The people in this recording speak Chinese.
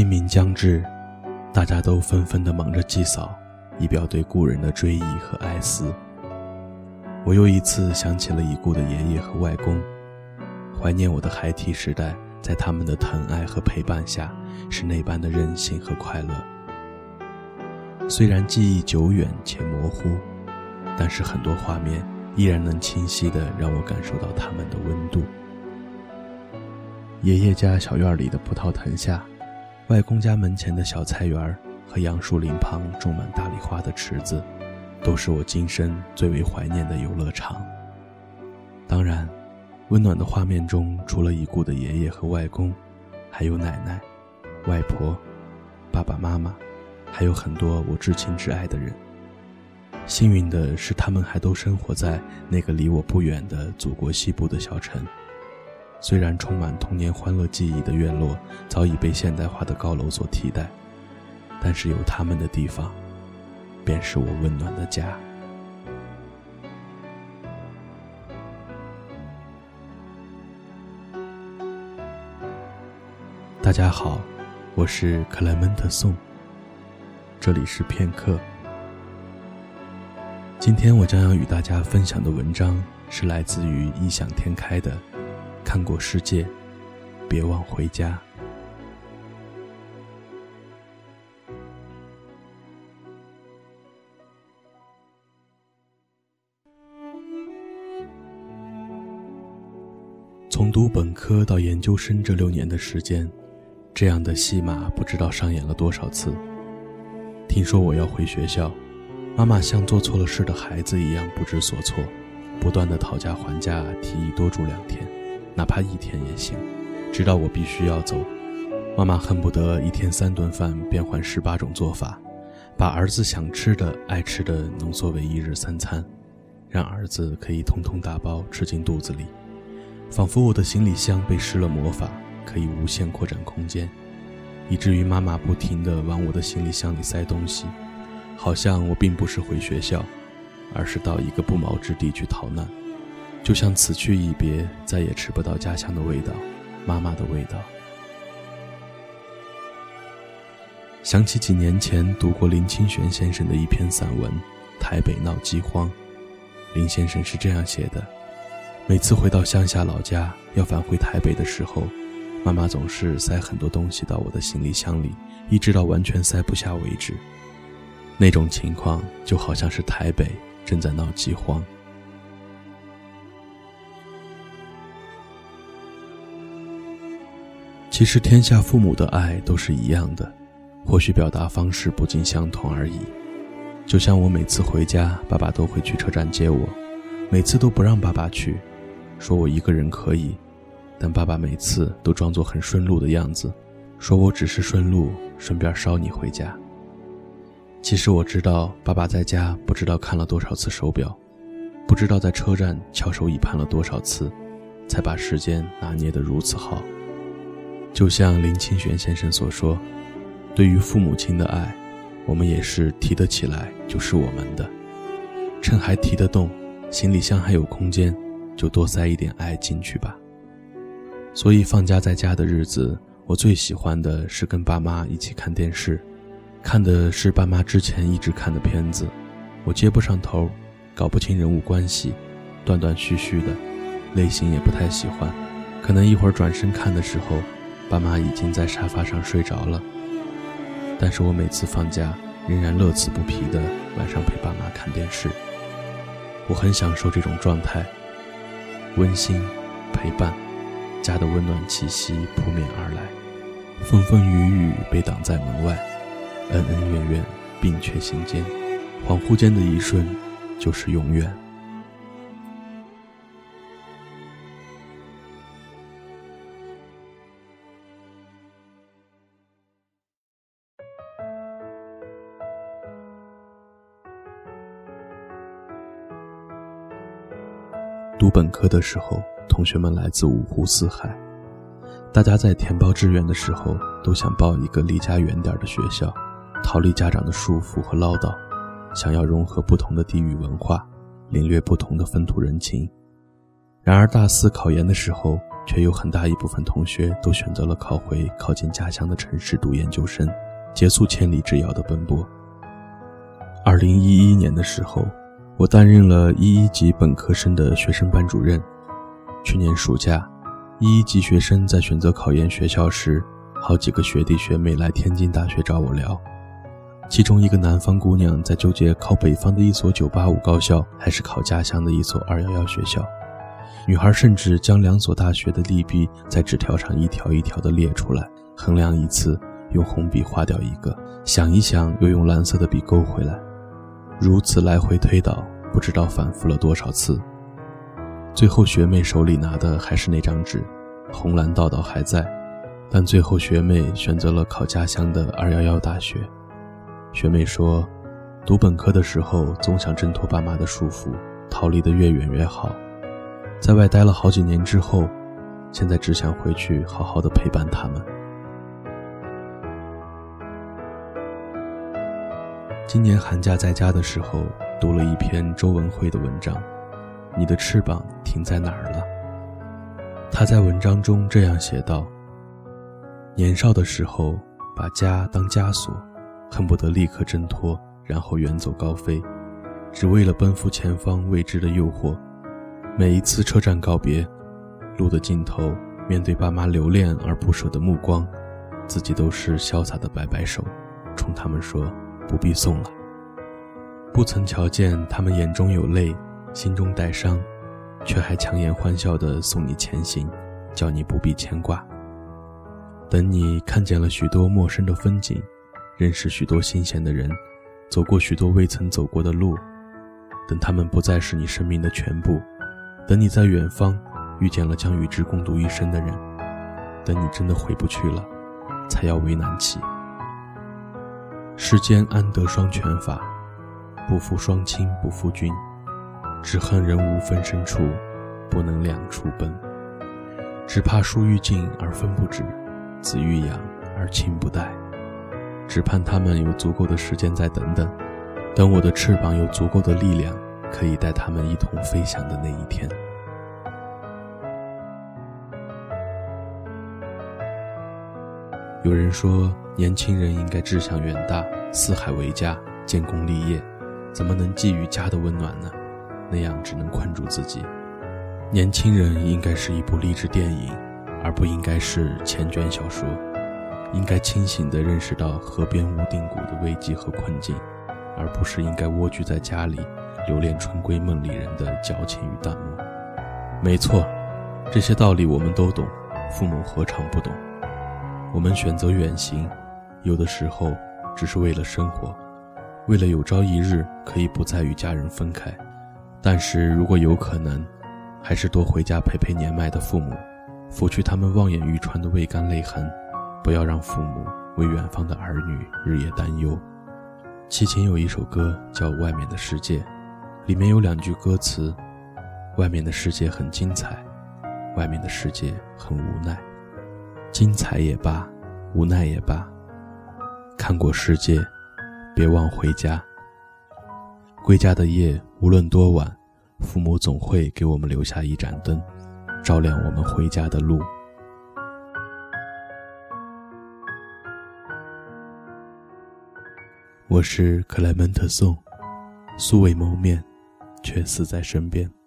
清明将至，大家都纷纷的忙着祭扫，以表对故人的追忆和哀思。我又一次想起了已故的爷爷和外公，怀念我的孩提时代，在他们的疼爱和陪伴下，是那般的任性和快乐。虽然记忆久远且模糊，但是很多画面依然能清晰的让我感受到他们的温度。爷爷家小院里的葡萄藤下，外公家门前的小菜园和杨树林旁种满大丽花的池子。都是我今生最为怀念的游乐场。当然，温暖的画面中，除了已故的爷爷和外公，还有奶奶、外婆、爸爸妈妈，还有很多我至亲至爱的人。幸运的是，他们还都生活在那个离我不远的祖国西部的小城。虽然充满童年欢乐记忆的院落早已被现代化的高楼所替代，但是有他们的地方。便是我温暖的家。大家好，我是克莱门特宋。这里是片刻。今天我将要与大家分享的文章是来自于异想天开的。看过世界，别忘回家。从读本科到研究生这六年的时间，这样的戏码不知道上演了多少次。听说我要回学校，妈妈像做错了事的孩子一样不知所措，不断的讨价还价，提议多住两天，哪怕一天也行，直到我必须要走。妈妈恨不得一天三顿饭变换十八种做法，把儿子想吃的、爱吃的浓缩为一日三餐，让儿子可以通通打包吃进肚子里。仿佛我的行李箱被施了魔法，可以无限扩展空间，以至于妈妈不停地往我的行李箱里塞东西，好像我并不是回学校，而是到一个不毛之地去逃难，就像此去一别，再也吃不到家乡的味道，妈妈的味道。想起几年前读过林清玄先生的一篇散文《台北闹饥荒》，林先生是这样写的。每次回到乡下老家，要返回台北的时候，妈妈总是塞很多东西到我的行李箱里，一直到完全塞不下为止。那种情况就好像是台北正在闹饥荒。其实天下父母的爱都是一样的，或许表达方式不尽相同而已。就像我每次回家，爸爸都会去车站接我，每次都不让爸爸去。说我一个人可以，但爸爸每次都装作很顺路的样子，说我只是顺路，顺便捎你回家。其实我知道，爸爸在家不知道看了多少次手表，不知道在车站翘首以盼了多少次，才把时间拿捏得如此好。就像林清玄先生所说，对于父母亲的爱，我们也是提得起来就是我们的，趁还提得动，行李箱还有空间。就多塞一点爱进去吧。所以放假在家的日子，我最喜欢的是跟爸妈一起看电视，看的是爸妈之前一直看的片子，我接不上头，搞不清人物关系，断断续续的，类型也不太喜欢。可能一会儿转身看的时候，爸妈已经在沙发上睡着了。但是我每次放假，仍然乐此不疲的晚上陪爸妈看电视。我很享受这种状态。温馨陪伴，家的温暖气息扑面而来，风风雨雨被挡在门外，恩恩怨怨并却心间，恍惚间的一瞬，就是永远。读本科的时候，同学们来自五湖四海，大家在填报志愿的时候都想报一个离家远点的学校，逃离家长的束缚和唠叨，想要融合不同的地域文化，领略不同的风土人情。然而大四考研的时候，却有很大一部分同学都选择了考回靠近家乡的城市读研究生，结束千里之遥的奔波。二零一一年的时候，我担任了一一级本科生的学生班主任。去年暑假，一一级学生在选择考研学校时，好几个学弟学妹来天津大学找我聊。其中一个南方姑娘在纠结考北方的一所985高校，还是考家乡的一所211学校。女孩甚至将两所大学的利弊在纸条上一条一条的列出来，衡量一次，用红笔划掉一个，想一想，又用蓝色的笔勾回来，如此来回推导，不知道反复了多少次。最后，学妹手里拿的还是那张纸，红蓝道道还在，但最后学妹选择了考家乡的211大学。学妹说，读本科的时候总想挣脱爸妈的束缚，逃离得越远越好。在外待了好几年之后，现在只想回去好好的陪伴他们。今年寒假在家的时候，读了一篇周文慧的文章，《你的翅膀停在哪儿了》。他在文章中这样写道：年少的时候，把家当枷锁，恨不得立刻挣脱，然后远走高飞，只为了奔赴前方未知的诱惑。每一次车站告别，路的尽头，面对爸妈留恋而不舍的目光，自己都是潇洒的摆摆手，冲他们说不必送了。不曾瞧见他们眼中有泪，心中带伤，却还强颜欢笑地送你前行，叫你不必牵挂。等你看见了许多陌生的风景，认识许多新鲜的人，走过许多未曾走过的路，等他们不再是你生命的全部。等你在远方遇见了将与之共度一生的人，等你真的回不去了，才要为难起。世间安得双全法？不负双亲不负君，只恨人无分身处，不能两处奔。只怕树欲静而风不止，子欲养而亲不待。只盼他们有足够的时间再等等，等我的翅膀有足够的力量。可以带他们一同飞翔的那一天。有人说，年轻人应该志向远大，四海为家，建功立业，怎么能觊觎家的温暖呢？那样只能困住自己。年轻人应该是一部励志电影，而不应该是千卷小说。应该清醒地认识到河边无定谷的危机和困境，而不是应该蜗居在家里。留恋春闺梦里人的矫情与淡漠。没错，这些道理我们都懂，父母何尝不懂？我们选择远行，有的时候只是为了生活，为了有朝一日可以不再与家人分开。但是如果有可能，还是多回家陪陪年迈的父母，拂去他们望眼欲穿的未干泪痕，不要让父母为远方的儿女日夜担忧。齐秦有一首歌叫《外面的世界》。里面有两句歌词：“外面的世界很精彩，外面的世界很无奈。精彩也罢，无奈也罢，看过世界，别忘回家。归家的夜，无论多晚，父母总会给我们留下一盏灯，照亮我们回家的路。”我是克莱门特颂，素未谋面。却死在身边。